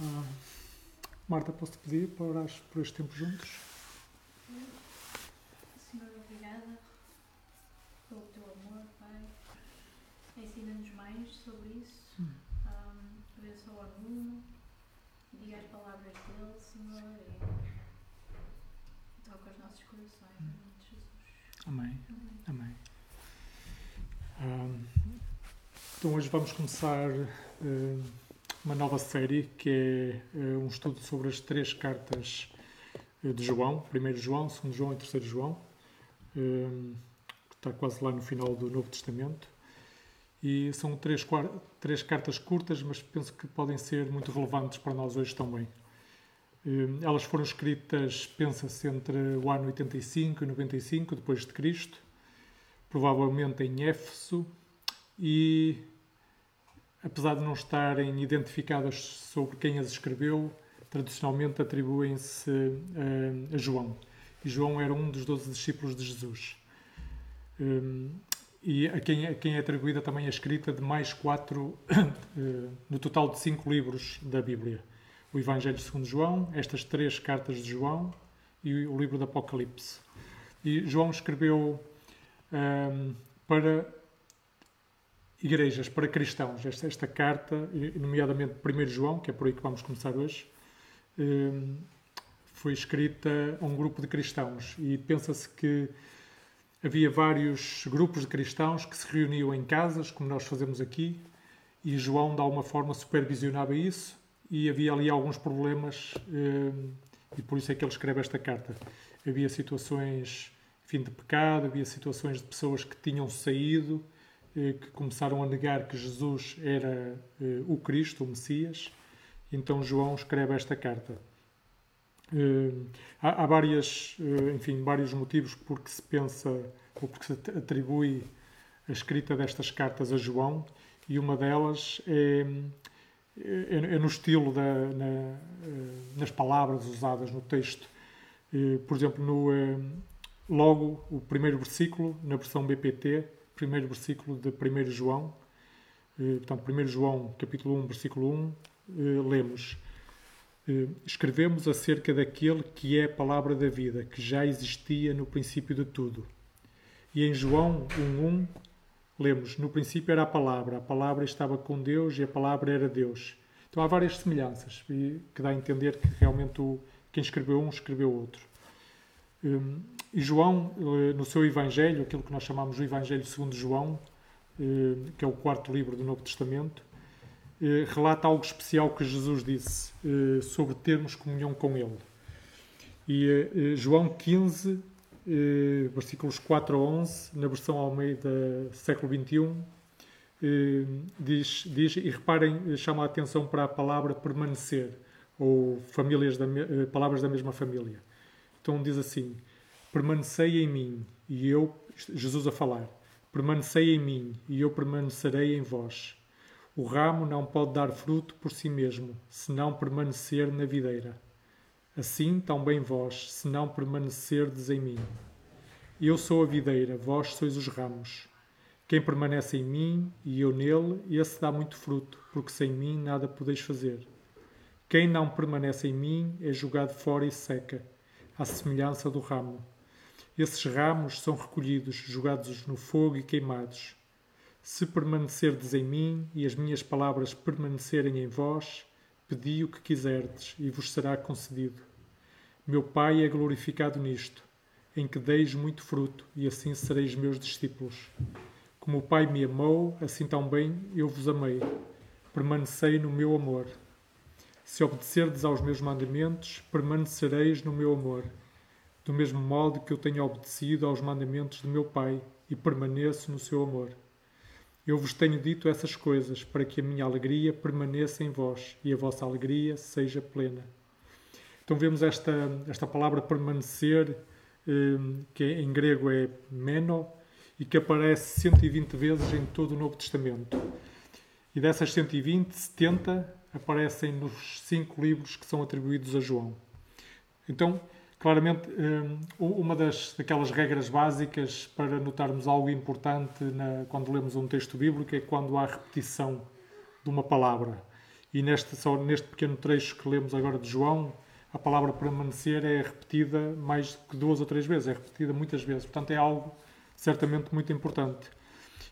Ah, Marta, posso-te pedir para orares por este tempo juntos? Senhor, obrigada pelo teu amor, Pai. Ensina-nos mais sobre isso. Hum. Um, abençoa o Nuno. Diga as palavras dele, Senhor. E toca os nossos corações. Em nome de Jesus. Amém. Amém. Amém. Ah, então hoje vamos começar ah, uma nova série que é ah, um estudo sobre as três cartas ah, de João, 1 João, 2 João e 3 João, ah, que está quase lá no final do Novo Testamento. E são três, três cartas curtas, mas penso que podem ser muito relevantes para nós hoje também. Eh, Elas foram escritas, pensa-se, entre o ano 85 e 95 depois de Cristo, provavelmente em Éfeso, e apesar de não estarem identificadas sobre quem as escreveu, tradicionalmente atribuem-se eh, a João. E João era um dos doze discípulos de Jesus. Eh, E a quem, a quem é atribuída também a escrita de mais quatro, eh, no total de cinco livros da Bíblia o Evangelho segundo João, estas três cartas de João e o livro do Apocalipse. E João escreveu ahm, para igrejas, para cristãos, esta, esta carta, nomeadamente 1 João, que é por aí que vamos começar hoje, ahm, foi escrita a um grupo de cristãos e pensa-se que havia vários grupos de cristãos que se reuniam em casas, como nós fazemos aqui, e João, de alguma forma, supervisionava isso e havia ali alguns problemas eh, e por isso é que ele escreve esta carta. Havia situações, enfim, de pecado, havia situações de pessoas que tinham saído, que começaram a negar que Jesus era eh, o Cristo, o Messias. Então João escreve esta carta. Eh, há, várias, eh, enfim, vários motivos porque se pensa ou porque se atribui a escrita destas cartas a João e uma delas é é, é no estilo, da, na, eh, nas palavras usadas no texto. Eh, Por exemplo, no, eh, logo o primeiro versículo, na versão BPT, primeiro versículo de 1 João, eh, portanto, 1 João, capítulo 1, versículo 1, eh, lemos: eh, Escrevemos acerca daquele que é a palavra da vida, que já existia no princípio de tudo. E em João 1.1 lemos, no princípio era a palavra, a palavra estava com Deus e a palavra era Deus. Então há várias semelhanças que dá a entender que realmente o, quem escreveu um escreveu outro. E João, eh, no seu Evangelho, aquilo que nós chamamos de Evangelho segundo João, eh, que é o quarto livro do Novo Testamento, eh, relata algo especial que Jesus disse sobre termos comunhão com Ele. E João 15, eh, versículos 4 a 11, na versão Almeida século XXI, eh, diz, diz, e reparem, chama a atenção para a palavra permanecer, ou famílias da, palavras da mesma família. Então diz assim: Permanecei em mim, e eu, Jesus a falar, permanecei em mim, e eu permanecerei em vós. O ramo não pode dar fruto por si mesmo, se não permanecer na videira. Assim também vós, se não permanecerdes em mim. Eu sou a videira, vós sois os ramos. Quem permanece em mim e eu nele, esse dá muito fruto, porque sem mim nada podeis fazer. Quem não permanece em mim é jogado fora e seca, à semelhança do ramo. Esses ramos são recolhidos, jogados no fogo e queimados. Se permanecerdes em mim e as minhas palavras permanecerem em vós, pedi o que quiserdes e vos será concedido. Meu Pai é glorificado nisto, em que deis muito fruto, e assim sereis meus discípulos. Como o Pai me amou, assim também eu vos amei. Permanecei no meu amor. Se obedecerdes aos meus mandamentos, permanecereis no meu amor, do mesmo modo que eu tenho obedecido aos mandamentos do meu Pai e permaneço no seu amor. Eu vos tenho dito essas coisas para que a minha alegria permaneça em vós e a vossa alegria seja plena. Então vemos esta, esta palavra permanecer, eh, que em grego é meno, e que aparece 120 vezes em todo o Novo Testamento. E dessas 120, 70 aparecem nos cinco livros que são atribuídos a João. Então, claramente, hum, uma das daquelas regras básicas para notarmos algo importante na, quando lemos um texto bíblico é quando há repetição de uma palavra. E neste, só neste pequeno trecho que lemos agora de João, a palavra permanecer é repetida mais que duas ou três vezes, é repetida muitas vezes. Portanto, é algo certamente muito importante.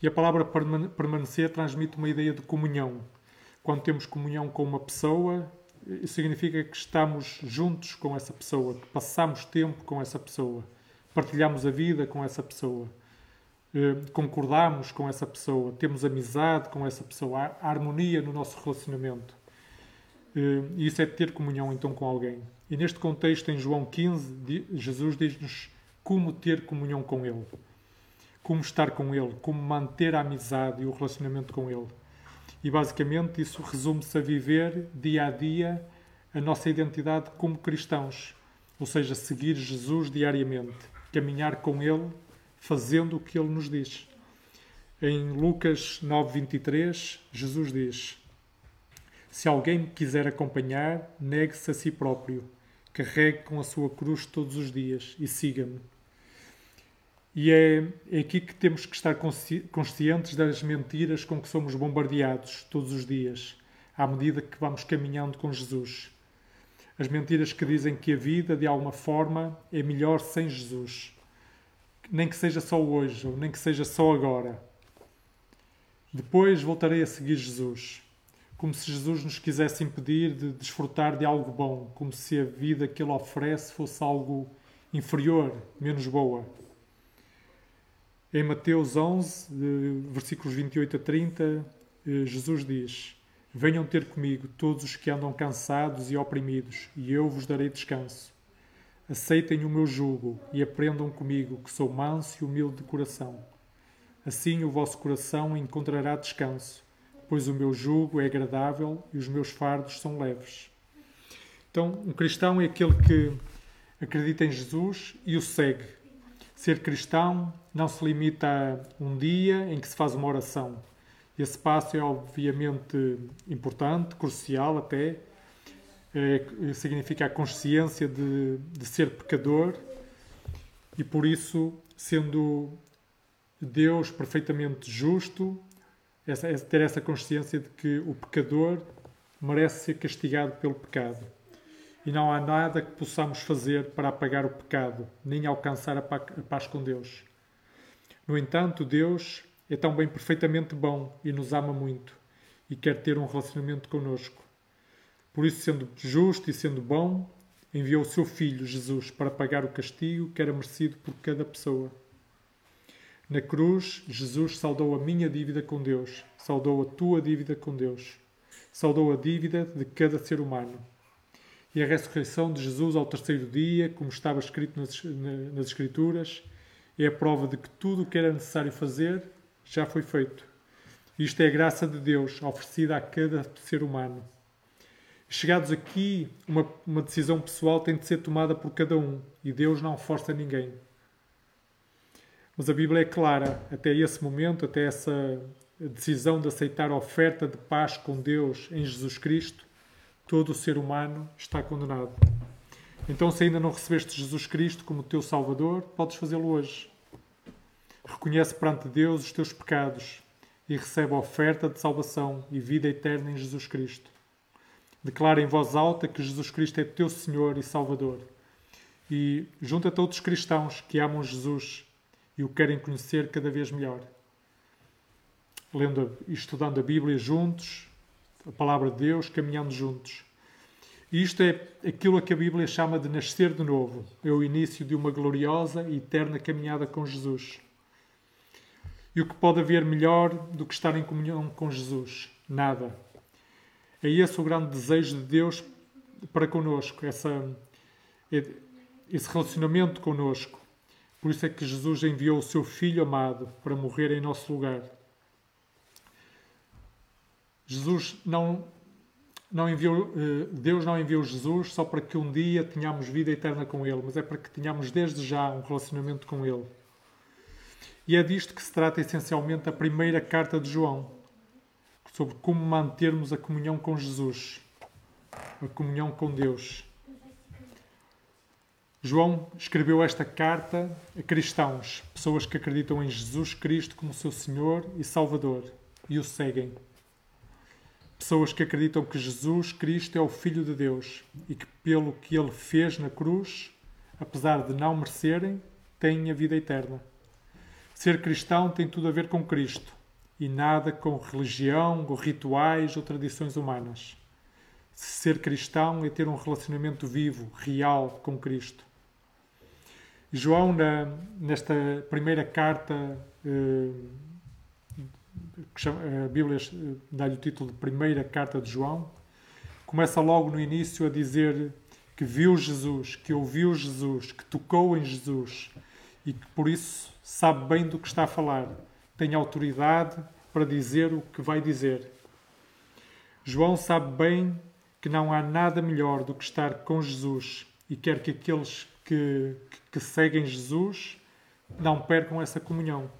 E a palavra permanecer transmite uma ideia de comunhão. Quando temos comunhão com uma pessoa, significa que estamos juntos com essa pessoa, que passamos tempo com essa pessoa, partilhamos a vida com essa pessoa, eh, concordamos com essa pessoa, temos amizade com essa pessoa, há harmonia no nosso relacionamento. Eh, e isso é ter comunhão então com alguém. E neste contexto, em João 15, Jesus diz-nos como ter comunhão com Ele, como estar com Ele, como manter a amizade e o relacionamento com Ele. E basicamente isso resume-se a viver dia a dia a nossa identidade como cristãos, ou seja, seguir Jesus diariamente, caminhar com Ele, fazendo o que Ele nos diz. Em Lucas 9:23, Jesus diz: se alguém me quiser acompanhar, negue-se a si próprio, carregue com a sua cruz todos os dias e siga-me. E é, é aqui que temos que estar conscientes das mentiras com que somos bombardeados todos os dias, à medida que vamos caminhando com Jesus. As mentiras que dizem que a vida, de alguma forma, é melhor sem Jesus. Nem que seja só hoje, ou nem que seja só agora. Depois voltarei a seguir Jesus como se Jesus nos quisesse impedir de desfrutar de algo bom, como se a vida que Ele oferece fosse algo inferior, menos boa. Em Mateus 11, versículos 28 a 30, eh, Jesus diz: Venham ter comigo todos os que andam cansados e oprimidos, e eu vos darei descanso. Aceitem o meu jugo e aprendam comigo, que sou manso e humilde de coração. Assim o vosso coração encontrará descanso pois o meu jugo é agradável e os meus fardos são leves. Então, um cristão é aquele que acredita em Jesus e o segue. Ser cristão não se limita a um dia em que se faz uma oração. Esse passo é obviamente importante, crucial até. É, significa a consciência de, de ser pecador e por isso, sendo Deus perfeitamente justo, essa, ter essa consciência de que o pecador merece ser castigado pelo pecado. E não há nada que possamos fazer para apagar o pecado, nem alcançar a paz com Deus. No entanto, Deus é também perfeitamente bom e nos ama muito e quer ter um relacionamento conosco. Por isso, sendo justo e sendo bom, enviou o seu Filho, Jesus, para pagar o castigo que era merecido por cada pessoa. Na cruz, Jesus saldou a minha dívida com Deus, saldou a tua dívida com Deus, saldou a dívida de cada ser humano. E a ressurreição de Jesus ao terceiro dia, como estava escrito nas, nas Escrituras, é a prova de que tudo o que era necessário fazer já foi feito. Isto é a graça de Deus oferecida a cada ser humano. Chegados aqui, uma, uma decisão pessoal tem de ser tomada por cada um e Deus não força ninguém. Mas a Bíblia é clara, até esse momento, até essa decisão de aceitar a oferta de paz com Deus em Jesus Cristo, todo o ser humano está condenado. Então, se ainda não recebeste Jesus Cristo como teu Salvador, podes fazê-lo hoje. Reconhece perante Deus os teus pecados e recebe a oferta de salvação e vida eterna em Jesus Cristo. Declara em voz alta que Jesus Cristo é teu Senhor e Salvador. E junta-te a outros cristãos que amam Jesus e o querem conhecer cada vez melhor. Lendo e estudando a Bíblia juntos, a palavra de Deus, caminhando juntos. E isto é aquilo a que a Bíblia chama de nascer de novo. É o início de uma gloriosa e eterna caminhada com Jesus. E o que pode haver melhor do que estar em comunhão com Jesus? Nada. É esse o grande desejo de Deus para conosco, essa, esse relacionamento conosco. Por isso é que Jesus enviou o seu Filho amado para morrer em nosso lugar. Jesus não, não enviou, eh, Deus não enviou Jesus só para que um dia tenhamos vida eterna com Ele, mas é para que tenhamos desde já um relacionamento com Ele. E é disto que se trata essencialmente a primeira carta de João, sobre como mantermos a comunhão com Jesus, a comunhão com Deus. João escreveu esta carta a cristãos, pessoas que acreditam em Jesus Cristo como seu Senhor e Salvador e o seguem. Pessoas que acreditam que Jesus Cristo é o Filho de Deus e que, pelo que ele fez na cruz, apesar de não merecerem, têm a vida eterna. Ser cristão tem tudo a ver com Cristo e nada com religião, ou rituais ou tradições humanas. Ser cristão é ter um relacionamento vivo, real com Cristo. João, na, nesta primeira carta, eh, que chama, a Bíblia eh, dá-lhe o título de Primeira Carta de João, começa logo no início a dizer que viu Jesus, que ouviu Jesus, que tocou em Jesus e que por isso sabe bem do que está a falar, tem autoridade para dizer o que vai dizer. João sabe bem que não há nada melhor do que estar com Jesus e quer que aqueles que, que seguem Jesus não percam essa comunhão.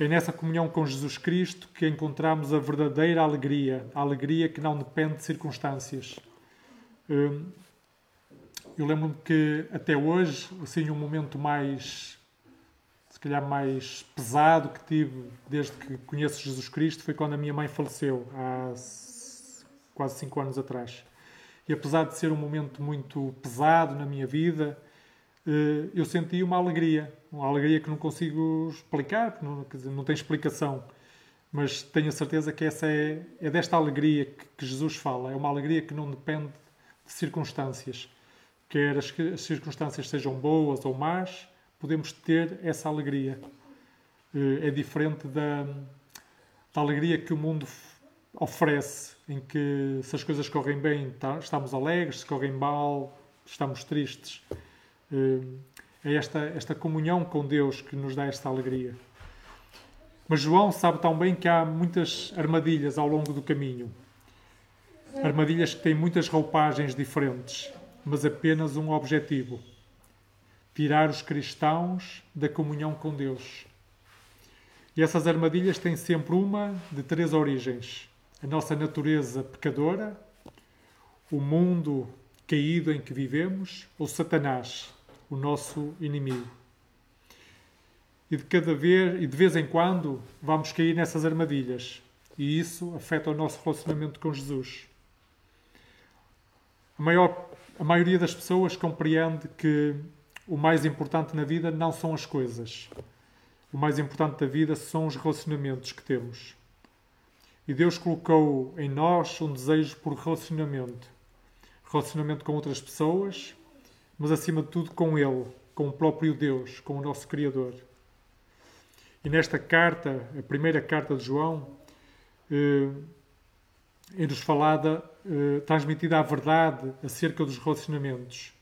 É nessa comunhão com Jesus Cristo que encontramos a verdadeira alegria, a alegria que não depende de circunstâncias. Hum, eu lembro-me que até hoje, assim, um momento mais, se calhar mais pesado que tive desde que conheço Jesus Cristo foi quando a minha mãe faleceu, há quase cinco anos atrás. E apesar de ser um momento muito pesado na minha vida, eu senti uma alegria, uma alegria que não consigo explicar, não, dizer, não tem explicação, mas tenho a certeza que essa é, é desta alegria que, que, Jesus fala, é uma alegria que não depende de circunstâncias, quer as, as circunstâncias sejam boas ou más, podemos ter essa alegria. Eh, é diferente da, da alegria que o mundo oferece, em que se as coisas correm bem tá, estamos alegres, se correm mal estamos tristes. É esta, esta comunhão com Deus que nos dá esta alegria. Mas João sabe tão bem que há muitas armadilhas ao longo do caminho. Armadilhas que têm muitas roupagens diferentes, mas apenas um objetivo: tirar os cristãos da comunhão com Deus. E essas armadilhas têm sempre uma de três origens: a nossa natureza pecadora, o mundo caído em que vivemos ou Satanás, o nosso inimigo. E de cada vez e de vez em quando vamos cair nessas armadilhas, e isso afeta o nosso relacionamento com Jesus. A, maior, a maioria das pessoas compreende que o mais importante na vida não são as coisas. O mais importante da vida são os relacionamentos que temos. E Deus colocou em nós um desejo por relacionamento. Relacionamento com outras pessoas, mas acima de tudo com Ele, com o próprio Deus, com o nosso Criador. E nesta carta, a primeira carta de João, eh, é-nos falada, eh, transmitida a verdade acerca dos relacionamentos.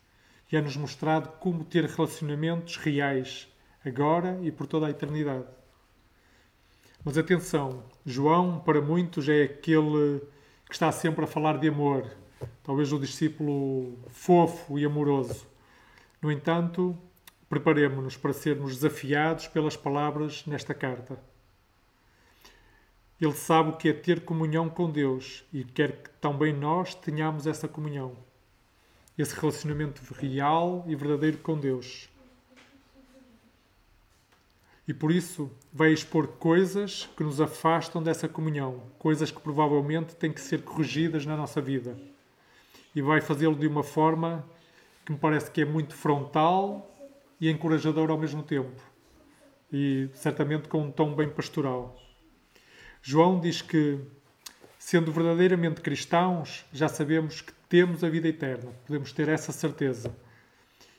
E é-nos mostrado como ter relacionamentos reais, agora e por toda a eternidade. Mas atenção, João, para muitos, é aquele que está sempre a falar de amor, talvez o discípulo fofo e amoroso. No entanto, preparemos-nos para sermos desafiados pelas palavras nesta carta. Ele sabe o que é ter comunhão com Deus e quer que também nós tenhamos essa comunhão, esse relacionamento real e verdadeiro com Deus. E por isso vai expor coisas que nos afastam dessa comunhão, coisas que provavelmente têm que ser corrigidas na nossa vida. E vai fazê-lo de uma forma que me parece que é muito frontal e encorajador ao mesmo tempo. E certamente com um tom bem pastoral. João diz que, sendo verdadeiramente cristãos, já sabemos que temos a vida eterna, podemos ter essa certeza.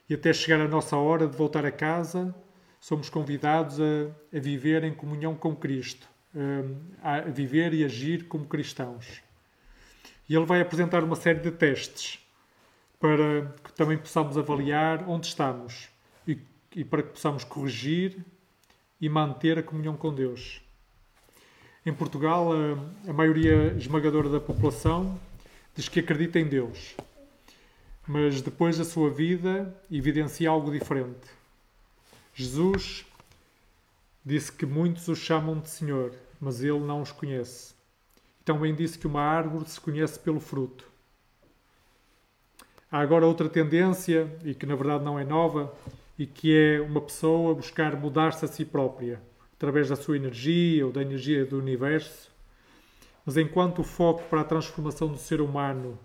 E até chegar a nossa hora de voltar a casa, somos convidados a, a viver em comunhão com Cristo, a, a viver e agir como cristãos. E ele vai apresentar uma série de testes para que também possamos avaliar onde estamos e, e para que possamos corrigir e manter a comunhão com Deus. Em Portugal, a, a maioria esmagadora da população diz que acredita em Deus, mas depois da sua vida evidencia algo diferente. Jesus disse que muitos o chamam de Senhor, mas ele não os conhece. Também disse que uma árvore se conhece pelo fruto. Há agora outra tendência, e que na verdade não é nova, e que é uma pessoa buscar mudar-se a si própria, através da sua energia ou da energia do universo. Mas enquanto o foco para a transformação do ser humano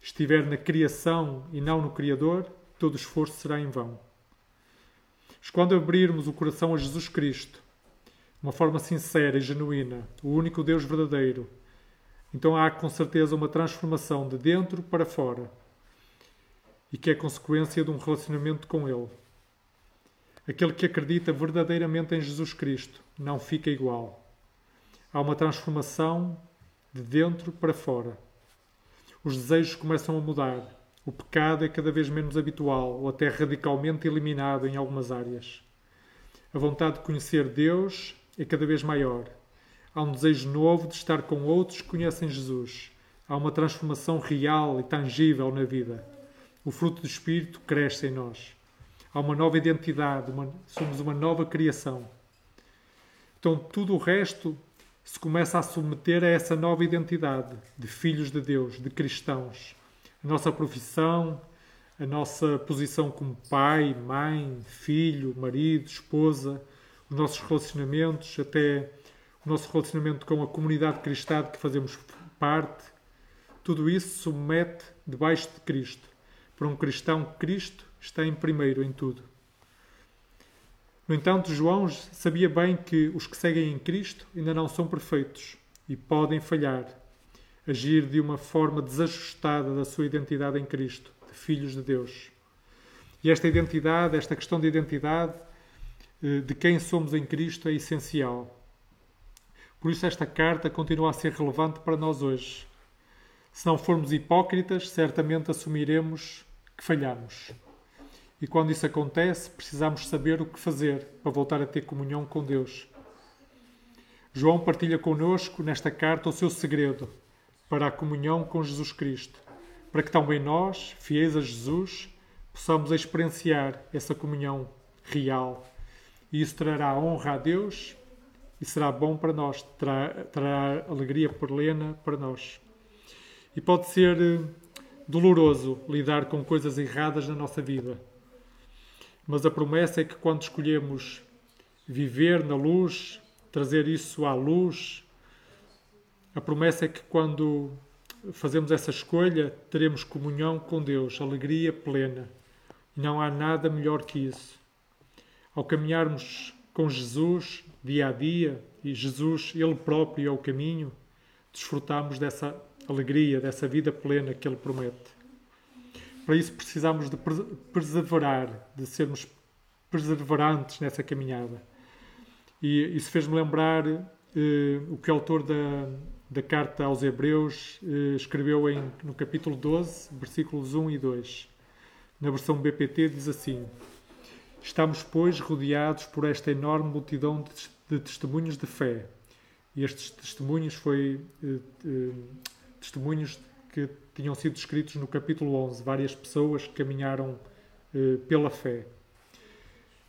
estiver na criação e não no Criador, todo esforço será em vão. Mas quando abrirmos o coração a Jesus Cristo, de uma forma sincera e genuína, o único Deus verdadeiro, então há com certeza uma transformação de dentro para fora e que é consequência de um relacionamento com Ele. Aquele que acredita verdadeiramente em Jesus Cristo não fica igual. Há uma transformação de dentro para fora. Os desejos começam a mudar. O pecado é cada vez menos habitual ou até radicalmente eliminado em algumas áreas. A vontade de conhecer Deus é cada vez maior. Há um desejo novo de estar com outros que conhecem Jesus. Há uma transformação real e tangível na vida. O fruto do Espírito cresce em nós. Há uma nova identidade, uma, somos uma nova criação. Então, tudo o resto se começa a submeter a essa nova identidade de filhos de Deus, de cristãos. A nossa profissão, a nossa posição como pai, mãe, filho, marido, esposa, os nossos relacionamentos, até nosso relacionamento com a comunidade cristã de que fazemos parte, tudo isso submete debaixo de Cristo. Para um cristão, Cristo está em primeiro em tudo. No entanto, João sabia bem que os que seguem em Cristo ainda não são perfeitos e podem falhar, agir de uma forma desajustada da sua identidade em Cristo, de filhos de Deus. E esta identidade, esta questão de identidade, eh, de quem somos em Cristo, é essencial. Por isso, esta carta continua a ser relevante para nós hoje. Se não formos hipócritas, certamente assumiremos que falhamos. E quando isso acontece, precisamos saber o que fazer para voltar a ter comunhão com Deus. João partilha conosco nesta carta o seu segredo para a comunhão com Jesus Cristo, para que também nós, fiéis a Jesus, possamos experienciar essa comunhão real. E isso trará honra a Deus e será bom para nós, trará, trará alegria plena para nós. E pode ser eh, doloroso lidar com coisas erradas na nossa vida, mas a promessa é que quando escolhemos viver na luz, trazer isso à luz, a promessa é que quando fazemos essa escolha, teremos comunhão com Deus, alegria plena. Não há nada melhor que isso. Ao caminharmos com Jesus, dia a dia, e Jesus, Ele próprio, é o caminho, desfrutamos dessa alegria, dessa vida plena que Ele promete. Para isso precisamos de perseverar, de sermos perseverantes nessa caminhada. E isso fez-me lembrar eh, o que o autor da, da carta aos Hebreus eh, escreveu em, no capítulo 12, versículos 1 e 2. Na versão BPT diz assim: Estamos, pois, rodeados por esta enorme multidão de testemunhos de fé. E estes testemunhos foi eh, eh, testemunhos que tinham sido escritos no capítulo 11, várias pessoas que caminharam eh, pela fé.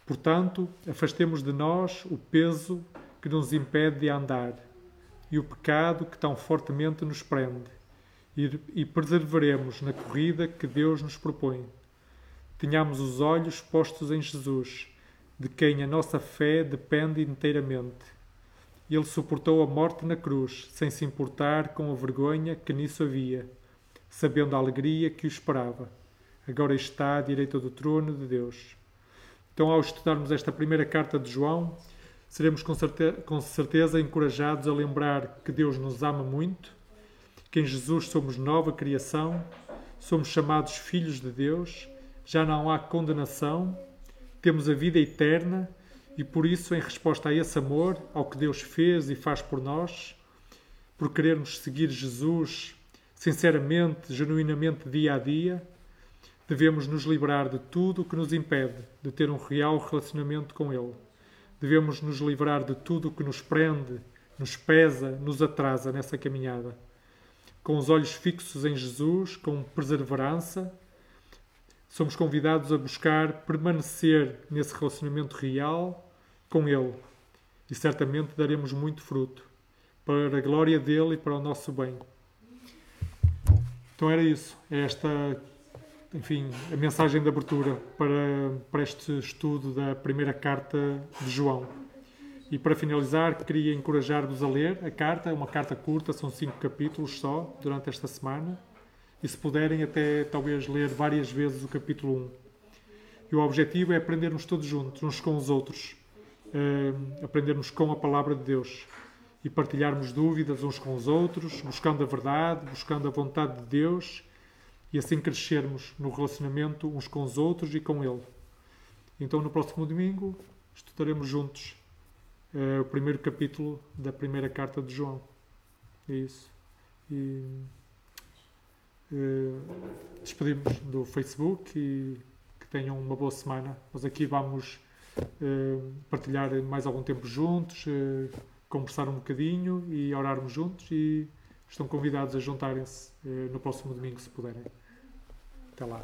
Portanto, afastemos de nós o peso que nos impede de andar e o pecado que tão fortemente nos prende, e, e perseveremos na corrida que Deus nos propõe. Tenhamos os olhos postos em Jesus de quem a nossa fé depende inteiramente. Ele suportou a morte na cruz, sem se importar com a vergonha que nisso havia, sabendo a alegria que o esperava. Agora está à direita do trono de Deus. Então, ao estudarmos esta primeira carta de João, seremos com com certeza encorajados a lembrar que Deus nos ama muito, que em Jesus somos nova criação, somos chamados filhos de Deus, já não há condenação temos a vida eterna e por isso, em resposta a esse amor, ao que Deus fez e faz por nós, por querermos seguir Jesus sinceramente, genuinamente, dia a dia, devemos nos livrar de tudo o que nos impede de ter um real relacionamento com Ele. Devemos nos livrar de tudo o que nos prende, nos pesa, nos atrasa nessa caminhada. Com os olhos fixos em Jesus, com perseverança, somos convidados a buscar permanecer nesse relacionamento real com Ele. E certamente daremos muito fruto para a glória dele e para o nosso bem. Então era isso. É esta, enfim, a mensagem de abertura para, para este estudo da primeira carta de João. E para finalizar, queria encorajar-vos a ler a carta, é uma carta curta, são cinco capítulos só, durante esta semana. E se puderem, até talvez ler várias vezes o capítulo 1. E o objetivo é aprendermos todos juntos, uns com os outros, uh, aprendermos com a palavra de Deus e partilharmos dúvidas uns com os outros, buscando a verdade, buscando a vontade de Deus e assim crescermos no relacionamento uns com os outros e com Ele. Então, no próximo domingo, estudaremos juntos uh, o primeiro capítulo da primeira carta de João. É isso. E despedimos do Facebook e que tenham uma boa semana. Nós aqui vamos uh, partilhar mais algum tempo juntos, conversar um bocadinho e orarmos juntos e estão convidados a juntarem-se no próximo domingo se puderem. Até lá.